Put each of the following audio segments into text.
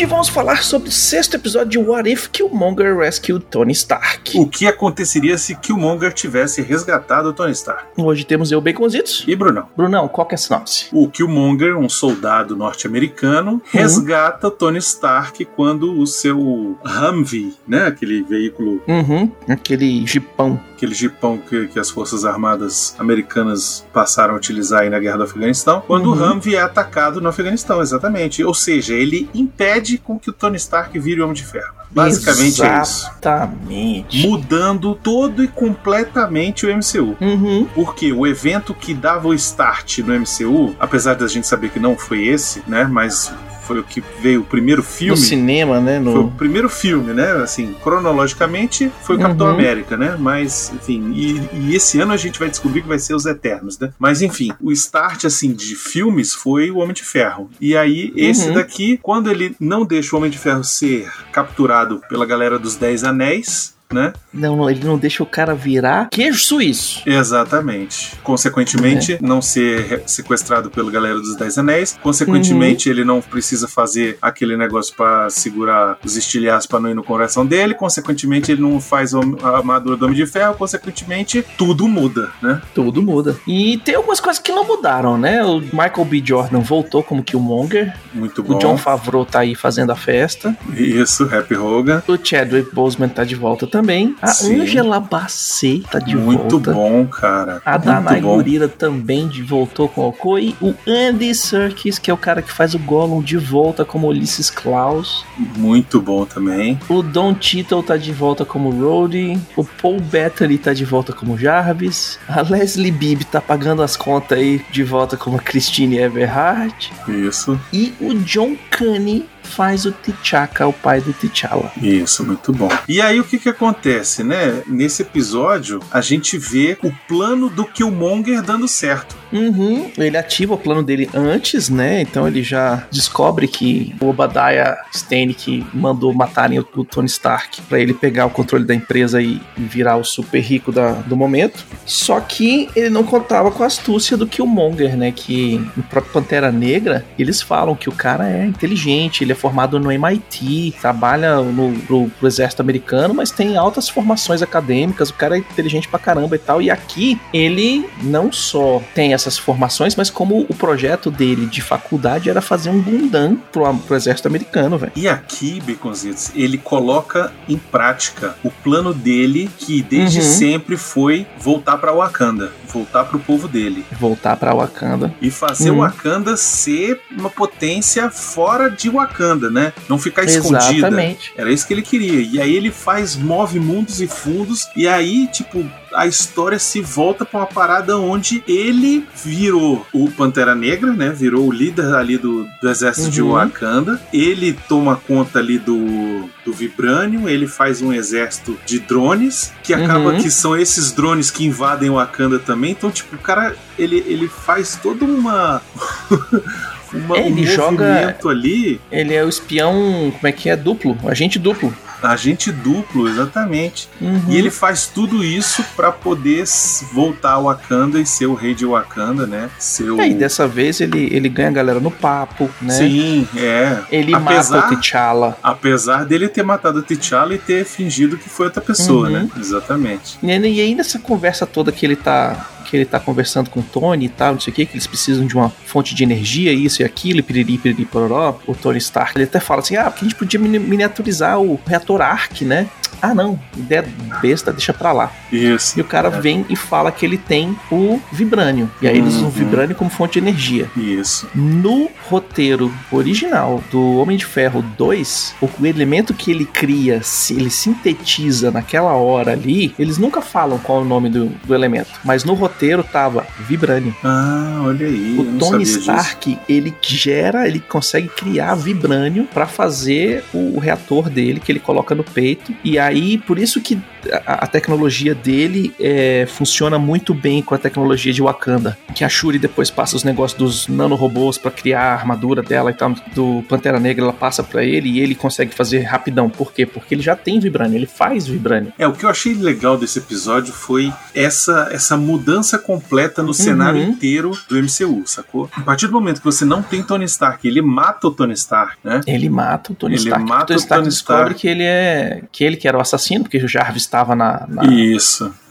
Hoje vamos falar sobre o sexto episódio de What If Killmonger Rescued Tony Stark. O que aconteceria se Killmonger tivesse resgatado Tony Stark? Hoje temos eu, Baconzitos. E Brunão? Brunão, qual que é a sinopse? O Killmonger, um soldado norte-americano, resgata Tony Stark quando o seu Humvee, né, aquele veículo, Uhum, aquele jipão. Aquele jipão que, que as forças armadas americanas passaram a utilizar aí na guerra do Afeganistão, quando Uhum. o Humvee é atacado no Afeganistão, exatamente. Ou seja, ele impede com que o Tony Stark vire o Homem de Ferro. Basicamente é isso. Exatamente. Mudando todo e completamente o MCU. Uhum. Porque o evento que dava o start no MCU, apesar da gente saber que não foi esse, né? Mas foi o que veio o primeiro No filme. cinema, né? Foi o No... primeiro filme, né? Assim, cronologicamente foi o Capitão Uhum. América, né? Mas, enfim, e, e esse ano a gente vai descobrir que vai ser os Eternos, né? Mas, enfim, o start, assim, de filmes foi o Homem de Ferro. E aí, esse Uhum. daqui, quando ele não deixa o Homem de Ferro ser capturado pela galera dos Dez Anéis, né? Não, não, ele não deixa o cara virar queijo suíço. Exatamente. Consequentemente, não ser sequestrado pelo galera dos Dez Anéis. Consequentemente, ele não precisa fazer aquele negócio pra segurar os estilhaços pra não ir no coração dele. Consequentemente, ele não faz o- a armadura do Homem de Ferro. Consequentemente, tudo muda, né? Tudo muda. E tem algumas coisas que não mudaram, né? O Michael B. Jordan voltou como Killmonger. Muito bom. O John Favreau tá aí fazendo a festa. Isso, Happy Hogan. O Chadwick Boseman tá de volta também. A Sim. Angela Bassett tá de Muito volta. bom, cara. A Danai Muito bom. Gurira também de voltou com o Okoi. O Andy Serkis, que é o cara que faz o Gollum, de volta como Ulysses Klaus. Muito bom também. O Don Cheadle tá de volta como Rhodey. O Paul Bettany tá de volta como Jarvis. A Leslie Bibb tá pagando as contas aí de volta como Christine Everhart. Isso, E o John Caney faz o T'Chaka, o pai do T'Challa. isso, muito bom. E aí o que que acontece, né? Nesse episódio, a gente vê o plano do Killmonger dando certo. Uhum, ele ativa o plano dele antes, né? Então ele já descobre que o Obadiah Stane que mandou matarem o, Tony Stark pra ele pegar o controle da empresa e virar o super rico da- do momento. Só que ele não contava com a astúcia do Killmonger, né? Que no próprio Pantera Negra eles falam que o cara é inteligente, ele é formado no MIT, trabalha no, pro, pro exército americano, mas tem altas formações acadêmicas, o cara é inteligente pra caramba e tal. E aqui ele não só tem essas formações, mas como o projeto dele de faculdade era fazer um Gundam pro, pro exército americano, velho. E aqui, Baconzitos, ele coloca em prática o plano dele, que desde Uhum. sempre foi voltar pra Wakanda, voltar pro povo dele. Voltar pra Wakanda. E fazer Uhum. o Wakanda ser uma potência fora de Wakanda, né? Não ficar escondida. Exatamente. Era isso que ele queria. E aí ele faz, move mundos e fundos. E aí, tipo, a história se volta pra uma parada onde ele virou o Pantera Negra, né? Virou o líder ali do, do exército de Uhum. Wakanda. Ele toma conta ali do, do Vibranium. Ele faz um exército de drones. Que acaba Uhum. que são esses drones que invadem Wakanda também. Então, tipo, o cara, ele, ele faz toda uma... uma É, ele um joga- movimento ali Ele é o espião, como é que é? Duplo, agente duplo. Agente duplo, exatamente. Uhum. E ele faz tudo isso pra poder voltar a Wakanda e ser o rei de Wakanda, né? Ser o... É, e dessa vez ele, ele ganha a galera no papo, né? Sim, é. Ele apesar, mata o T'Challa. apesar dele ter matado o T'Challa e ter fingido que foi outra pessoa, Uhum. né? Exatamente. E e aí nessa conversa toda que ele tá que ele tá conversando com o Tony e tal, não sei o que, que eles precisam de uma fonte de energia, isso e aquilo, e piriri, piriri, pororó, o Tony Stark, ele até fala assim, ah, porque a gente podia mini- miniaturizar o reator Ark, né? Ah, não, ideia besta, deixa pra lá. Isso. E o cara vem e fala que ele tem o Vibrânio. E aí eles usam o Uhum. Vibrânio como fonte de energia. Isso. No roteiro original do Homem de Ferro 2, o elemento que ele cria, se ele sintetiza naquela hora ali, eles nunca falam qual é o nome do, do elemento. Mas no roteiro tava Vibranium. Ah, olha aí. O Tony sabia disso. Stark, ele gera, ele consegue criar Vibranium pra fazer o, o reator dele, que ele coloca no peito. E aí, por isso que a, a tecnologia dele é, funciona muito bem com a tecnologia de Wakanda. Que a Shuri depois passa os negócios dos nanorobôs para criar a armadura dela e tal, do Pantera Negra, ela passa para ele e ele consegue fazer rapidão. Por quê? Porque ele já tem Vibranium, ele faz Vibranium. É, o que eu achei legal desse episódio foi essa, essa mudança completa no uhum. cenário inteiro do MCU, sacou? A partir do momento que você não tem Tony Stark, ele mata o Tony Stark, né? Ele mata o Tony ele Stark. Mata o Tony Stark descobre Stark. que ele é que ele que era o assassino, porque o Jarvis estava na, na,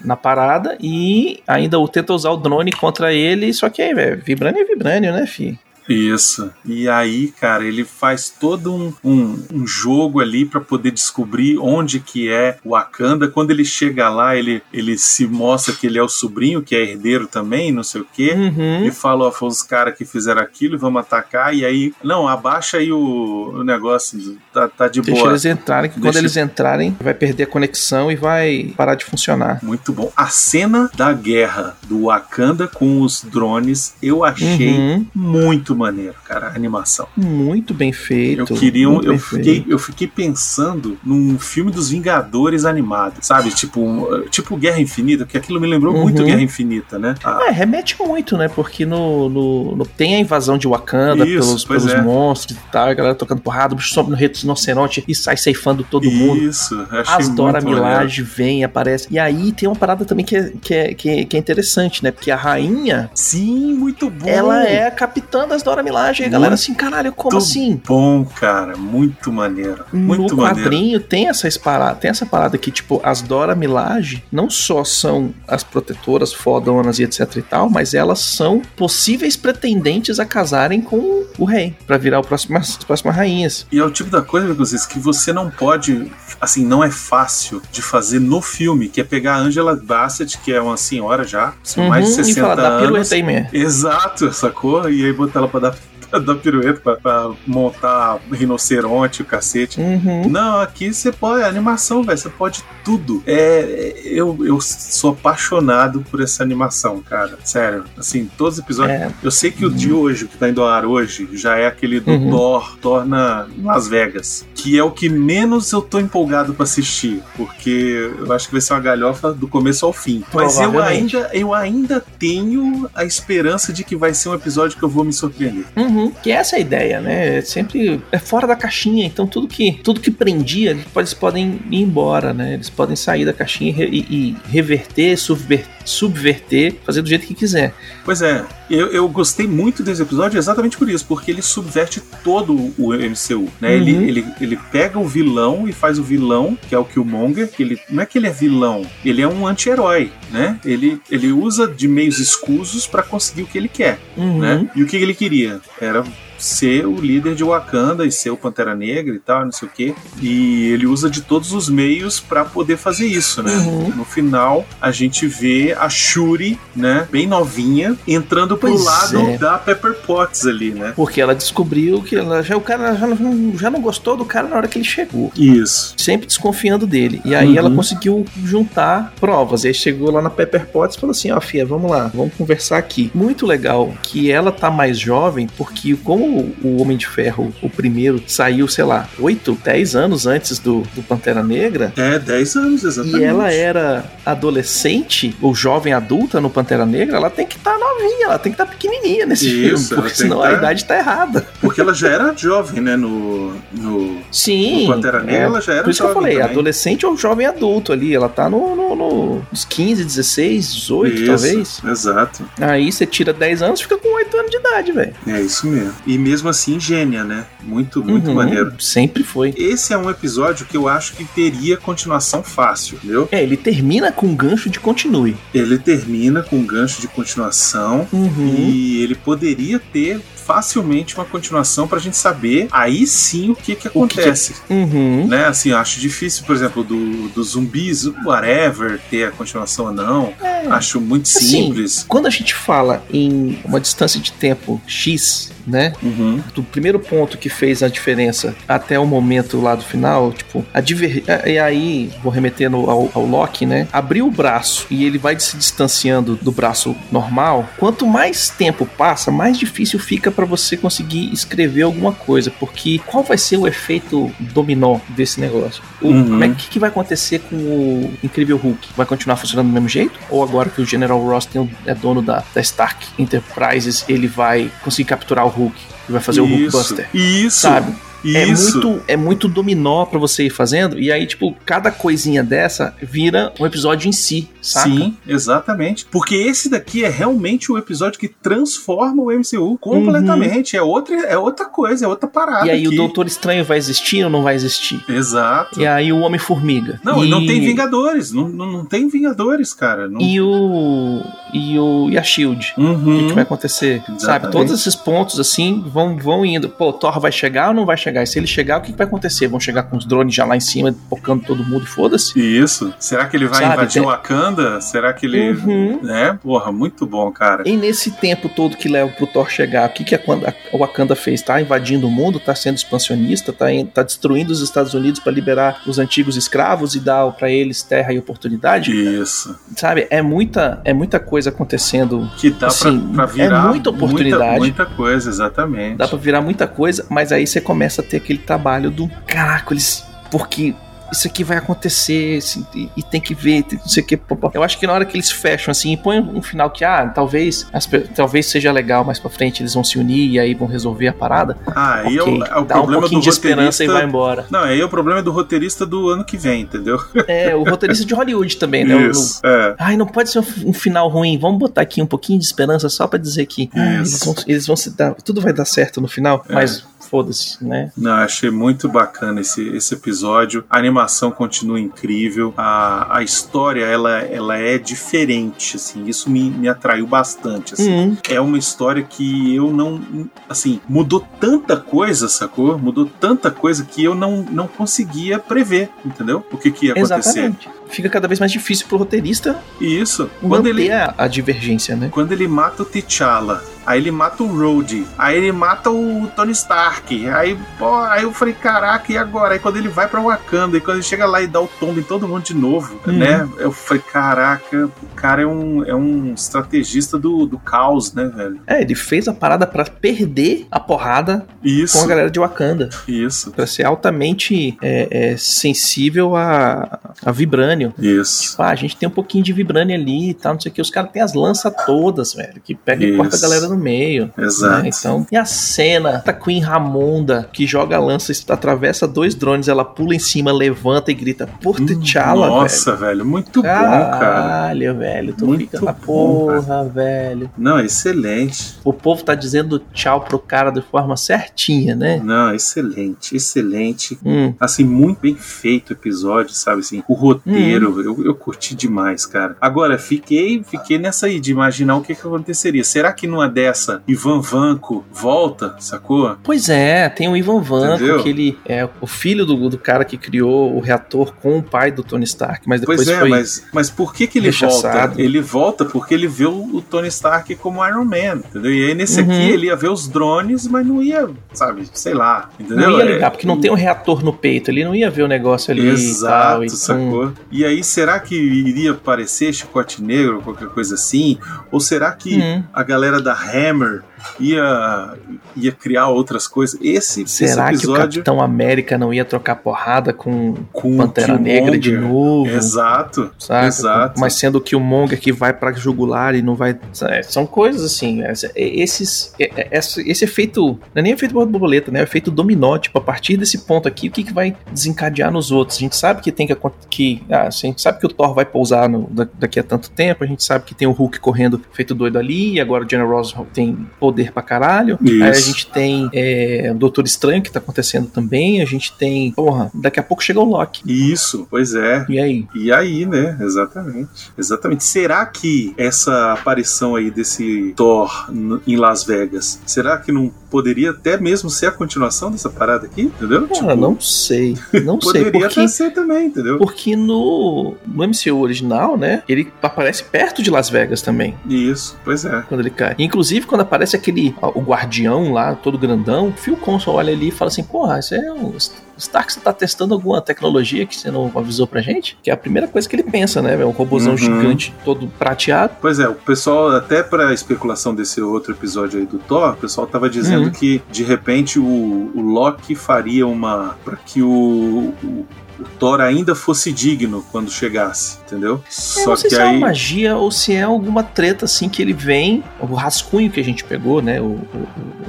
na parada e ainda tenta usar o drone contra ele, só que aí, velho, Vibranium é Vibranium, né, fi? Isso. E aí, cara, ele faz todo um, um, um jogo ali para poder descobrir onde que é o Wakanda. Quando ele chega lá, ele, ele se mostra que ele é o sobrinho, que é herdeiro também, não sei o quê. Uhum. E fala, ó, foi os caras que fizeram aquilo, vamos atacar. E aí, não, abaixa aí o, o negócio, tá, tá de Deixa boa. eles entrarem, que Deixa... quando eles entrarem, vai perder a conexão e vai parar de funcionar. Muito bom. A cena da guerra do Wakanda com os drones, eu achei uhum. muito maneiro, cara, a animação. Muito bem feito. Eu queria um, eu fiquei, eu fiquei pensando num filme dos Vingadores animado, sabe? Tipo, tipo Guerra Infinita, porque aquilo me lembrou uhum. muito Guerra Infinita, né? Ah. É, remete muito, né? Porque no, no, no, tem a invasão de Wakanda Isso, pelos, pelos é. monstros e tal, a galera tocando porrada, o bicho sobe no rinoceronte e sai ceifando todo Isso, mundo. Isso, As Dora Milaje vem, aparece. E aí tem uma parada também que é, que é, que é, que é interessante, né? Porque a rainha. Sim, muito bom. Ela é a capitã das Dora Milaje. A galera assim, caralho, como assim? Bom, cara, muito maneiro. Muito no maneiro. quadrinho tem essa parada, tem essa parada que, tipo, as Dora Milaje não só são as protetoras fodonas e etc e tal, mas elas são possíveis pretendentes a casarem com o rei, para virar o próximo, as próximas rainhas. E é o tipo da coisa, inclusive, que você não pode, assim, não é fácil de fazer no filme, que é pegar a Angela Bassett, que é uma senhora já, uhum, mais de 60 e falar, anos. Dá aí, Exato, sacou? E aí botar ela pra dar da pirueta pra, pra, montar rinoceronte, o cacete. Uhum. Não, aqui você pode, animação, velho, você pode tudo. É, eu, eu sou apaixonado por essa animação, cara. Sério, assim, todos os episódios. É. Eu sei que o de hoje, que tá indo ao ar hoje, já é aquele do uhum. Thor, Thor na Las Vegas, que é o que menos eu tô empolgado para assistir, porque eu acho que vai ser uma galhofa do começo ao fim. Mas eu ainda, eu ainda tenho a esperança de que vai ser um episódio que eu vou me surpreender. Uhum. Que é essa a ideia, né? É sempre é fora da caixinha, então tudo que tudo que prendia, eles podem ir embora, né? Eles podem sair da caixinha e, e, e reverter, subverter, subverter, fazer do jeito que quiser. Pois é, eu, eu gostei muito desse episódio exatamente por isso, porque ele subverte todo o MCU, né? Uhum. Ele, ele, ele pega o vilão e faz o vilão, que é o Killmonger, que ele não é que ele é vilão, ele é um anti-herói, né? Ele, ele usa de meios escusos para conseguir o que ele quer, uhum. né? E o que ele queria? Era ser o líder de Wakanda e ser o Pantera Negra e tal, não sei o quê. E ele usa de todos os meios para poder fazer isso, né? Uhum. No final, a gente vê a Shuri, né, bem novinha, entrando pro pois lado é. da Pepper Potts ali, né? Porque ela descobriu que ela já, o cara já não, já não gostou do cara na hora que ele chegou. Isso. Sempre desconfiando dele. E aí uhum. ela conseguiu juntar provas. E aí chegou lá na Pepper Potts e falou assim: ó, oh, Fia, vamos lá, vamos conversar aqui. Muito legal que ela tá mais jovem, porque como o Homem de Ferro, o primeiro, saiu, sei lá, 8, 10 anos antes do, do Pantera Negra. É, 10 anos, exatamente. E ela era adolescente ou jovem adulta no Pantera Negra, ela tem que estar tá novinha, ela tem que estar tá pequenininha nesse Isso, filme, porque senão a tá... idade tá errada. Porque ela já era jovem, né, no, no, Sim, no Pantera Negra, é, ela já era Por isso que eu falei, também. adolescente ou jovem adulto ali, ela tá no, no, no, nos 15, 16, 18 isso, talvez. Exato. Aí você tira 10 anos, fica com 8 anos de idade, velho. É isso mesmo. E mesmo assim, gênia, né? Muito, muito uhum, maneiro. Sempre foi. Esse é um episódio que eu acho que teria continuação fácil, entendeu? É, ele termina com um gancho de continue. Ele termina com um gancho de continuação uhum. e ele poderia ter facilmente uma continuação pra gente saber aí sim o que que acontece. Que que... Uhum. Né? Assim, acho difícil, por exemplo, do, do zumbis, whatever, ter a continuação ou não. É. Acho muito assim, simples. Quando a gente fala em uma distância de tempo X, né? Uhum. Do primeiro ponto que fez a diferença até o momento lá do final, tipo, a diver... e aí, vou remeter no, ao, ao Loki, né? Abriu o braço e ele vai se distanciando do braço normal. Quanto mais tempo passa, mais difícil fica para você conseguir escrever alguma coisa, porque qual vai ser o efeito dominó desse negócio? O, Uhum. como é que, que vai acontecer com o Incrível Hulk? Vai continuar funcionando do mesmo jeito? Ou agora que o General Ross tem é dono da, da Stark Enterprises, ele vai conseguir capturar o Hulk? E vai fazer o Hulk Isso, Buster? Isso. Sabe? É Isso. muito, é muito dominó pra você ir fazendo, e aí, tipo, cada coisinha dessa vira um episódio em si, saca? Sim, exatamente. Porque esse daqui é realmente o episódio que transforma o MCU completamente. É, outra, é outra coisa, é outra parada. Uhum. E aí aqui. o Doutor Estranho vai existir ou não vai existir? Exato. E aí o Homem-Formiga. Não, e não tem Vingadores. Não, não, não tem Vingadores, cara. Não... E o. E o. E a Shield. O que, Uhum. vai acontecer? Sabe? Exatamente. Todos esses pontos assim vão, vão indo. Pô, Thor vai chegar ou não vai chegar? E se ele chegar, o que, que vai acontecer? Vão chegar com os drones já lá em cima, focando todo mundo e foda-se? Isso. Será que ele vai Sabe, invadir tem- Wakanda? Será que ele. Uhum. Né? Porra, muito bom, cara. E nesse tempo todo que leva pro Thor chegar, o que, que a Wakanda- a Wakanda fez? Tá invadindo o mundo, tá sendo expansionista, tá, em- tá destruindo os Estados Unidos para liberar os antigos escravos e dar para eles terra e oportunidade? Isso. Sabe? É muita, é muita coisa acontecendo. Que dá Assim, pra, pra virar. é muita oportunidade. Muita, muita coisa, exatamente. Dá pra virar muita coisa, mas aí você começa a ter aquele trabalho do caraca, eles. Porque isso aqui vai acontecer assim, e, e tem que ver, tem não sei o que. Eu acho que na hora que eles fecham assim e põem um final que, ah, talvez, as talvez seja legal mais pra frente, eles vão se unir e aí vão resolver a parada. Ah, aí é o, é o dá um problema pouquinho do de esperança e vai embora. Não, aí é o problema do roteirista do ano que vem, entendeu? É, o roteirista de Hollywood também, né? Isso. É. Ai, não pode ser um, um final ruim. Vamos botar aqui um pouquinho de esperança só pra dizer que ah, eles, vão, eles vão se dar. Tudo vai dar certo no final, É. mas foda-se, né? Não, achei muito bacana esse, esse episódio. A animação continua incrível. A, a história, ela, ela é diferente, assim. Isso me, me atraiu bastante, assim. Hum, É uma história que eu não... Assim, mudou tanta coisa, sacou? Mudou tanta coisa que eu não, não conseguia prever, entendeu? O que, que ia acontecer. exatamente. Fica cada vez mais difícil pro roteirista E isso. Quando ele, a, a divergência, né? quando ele mata o T'Challa, aí ele mata o Rhodey, aí ele mata o Tony Stark, aí, pô, aí eu falei, caraca, e agora? Aí quando ele vai pra Wakanda, e quando ele chega lá e dá o tombo em todo mundo de novo, Uhum. né? Eu falei, caraca, o cara é um, é um estrategista do, do caos, né, velho? É, ele fez a parada pra perder a porrada Isso, com a galera de Wakanda. isso, Pra ser altamente é, é, sensível a, a vibrânio. isso. Tipo, ah, a gente tem um pouquinho de vibrânio ali e tal, não sei o que. Os caras têm as lanças todas, velho, que pega e corta a Isso. galera no meio. Exato. né? Então, e a cena da Queen Ramonda, que joga a lança, atravessa dois drones, ela pula em cima, levanta e grita, por T'Challa, velho. Nossa, velho, muito bom, cara. Caralho, velho. Tu Muito fica bom, porra, velho. Não, excelente. O povo tá dizendo tchau pro cara de forma certinha, né? Não, excelente, excelente. Hum. Assim, muito bem feito o episódio, sabe assim? O roteiro, eu, eu curti demais, cara. Agora, fiquei fiquei nessa aí de imaginar o que, que aconteceria. Será que numa dessa, Ivan Vanko volta, sacou? Pois é, tem o Ivan Vanko, Entendeu? que ele é o filho do, do cara que criou o reator com o pai do Tony Stark, mas depois Pois é, foi. mas, mas por que que ele rechaçado. volta? Ele volta porque ele vê o, Tony Stark como Iron Man, entendeu? E aí nesse Uhum. aqui ele ia ver os drones, mas não ia, sabe, sei lá, entendeu? Não ia É- ligar, porque não tem um reator no peito, ele não ia ver o negócio ali e tal. Exato, então- sacou? E aí, será que iria aparecer Chicote Negro, qualquer coisa assim? Ou será que Hum. a galera da Hammer ia, ia criar outras coisas? Esse, Será esse que o episódio Capitão América não ia trocar porrada com com Pantera Negra de novo? Exato, Saca? exato. Mas sendo que o Monger que vai pra jugular e não vai. é, São coisas assim. é, Esses, é, é, esse, esse efeito. Não é nem efeito borboleta, né? É efeito dominó. Tipo, a partir desse ponto aqui, o que, que vai desencadear nos outros? A gente sabe que tem que. que ah, a gente sabe que o Thor vai pousar no- da- daqui a tanto tempo. A gente sabe que tem o Hulk correndo feito doido ali. E agora o General Ross tem poder pra caralho. Isso. Aí a gente tem é, o Doutor Estranho que tá acontecendo também. A gente tem. Porra, daqui a pouco chega o Loki. Isso, pois é. E aí? E aí, né? Exatamente. Exatamente. Será que essa aparição aí desse Thor em Las Vegas, será que não poderia até mesmo ser a continuação dessa parada aqui? Entendeu? Cara, não sei. Não sei. Poderia Porque até ser também, entendeu? Porque no, no MCU original, né? Ele aparece perto de Las Vegas também, Isso, pois é. quando ele cai. Inclusive, quando aparece aquele o guardião lá, todo grandão. Phil Coulson olha ali e fala assim: porra, isso é um. Stark, você tá testando alguma tecnologia que você não avisou pra gente? Que é a primeira coisa que ele pensa, né? É um robôzão uhum. gigante todo prateado. Pois é, o pessoal, até pra especulação desse outro episódio aí do Thor, o pessoal tava dizendo uhum. que de repente o, o Loki faria uma. para que o, o o Thor ainda fosse digno quando chegasse, entendeu? Eu Só não sei que se aí... é uma magia ou se é alguma treta assim que ele vem, o rascunho que a gente pegou, né? O, o,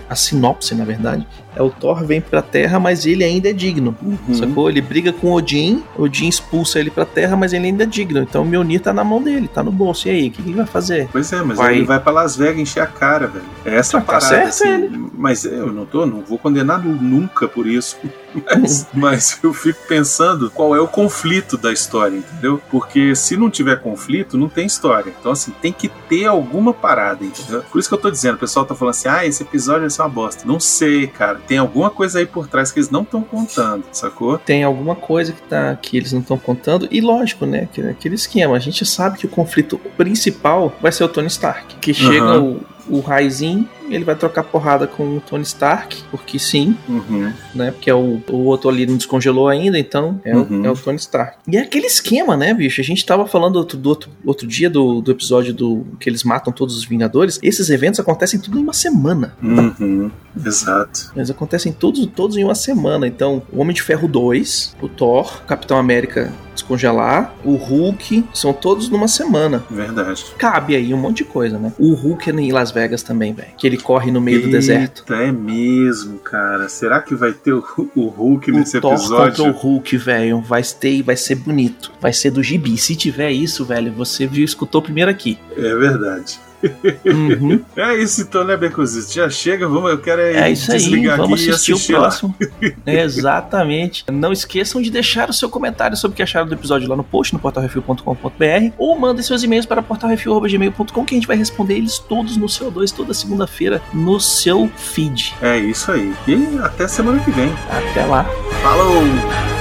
a sinopse, na verdade, é o Thor vem pra Terra, mas ele ainda é digno. Uhum. Sacou? Ele briga com Odin, Odin expulsa ele pra Terra, mas ele ainda é digno. Então o Mjolnir tá na mão dele, tá no bolso. E aí, o que ele vai fazer? Pois é, mas vai... ele vai pra Las Vegas encher a cara, velho. É essa tá, parada, certo, assim. Ele. Mas eu não tô, não vou condenar nunca por isso. Mas, mas, eu fico pensando qual é o conflito da história, entendeu? Porque se não tiver conflito, não tem história. Então, assim, tem que ter alguma parada, entendeu? Por isso que eu tô dizendo, o pessoal tá falando assim, ah, esse episódio vai ser uma bosta. Não sei, cara tem alguma coisa aí por trás que eles não estão contando, sacou? Tem alguma coisa que, tá, que eles não estão contando, e lógico, né? Aquele esquema. A gente sabe que o conflito principal vai ser o Tony Stark. Que chega uhum. o, o Raizinho ele vai trocar porrada com o Tony Stark, porque sim, uhum. né? Porque é o, o outro ali não descongelou ainda, então é, uhum. o, é o Tony Stark. E é aquele esquema, né, bicho? A gente tava falando outro, do outro, outro dia do, do episódio do que eles matam todos os Vingadores. Esses eventos acontecem tudo em uma semana. Uhum. Exato. Eles acontecem todos, todos em uma semana. Então, o Homem de Ferro 2, o Thor, Capitão América descongelar, o Hulk, são todos numa semana. Verdade. Cabe aí um monte de coisa, né? O Hulk é em Las Vegas também, velho. Que ele corre no meio Eita, do deserto. É mesmo, cara. Será que vai ter o, o Hulk o nesse Thor episódio? Contra o Hulk, velho. Vai ter, vai ser bonito. Vai ser do gibi. Se tiver isso, velho, você viu, escutou primeiro aqui. É verdade. Uhum. É isso então, né, Becozito? Já chega, vamos, eu quero é isso aí, vamos assistir, assistir, o próximo. exatamente. Não esqueçam de deixar o seu comentário sobre o que acharam do episódio lá no post, no portalrefil.com.br, ou mandem seus e-mails para portalrefil.gmail.com que a gente vai responder eles todos no CO2 toda segunda-feira no seu feed. É isso aí. E até semana que vem. Até lá. Falou!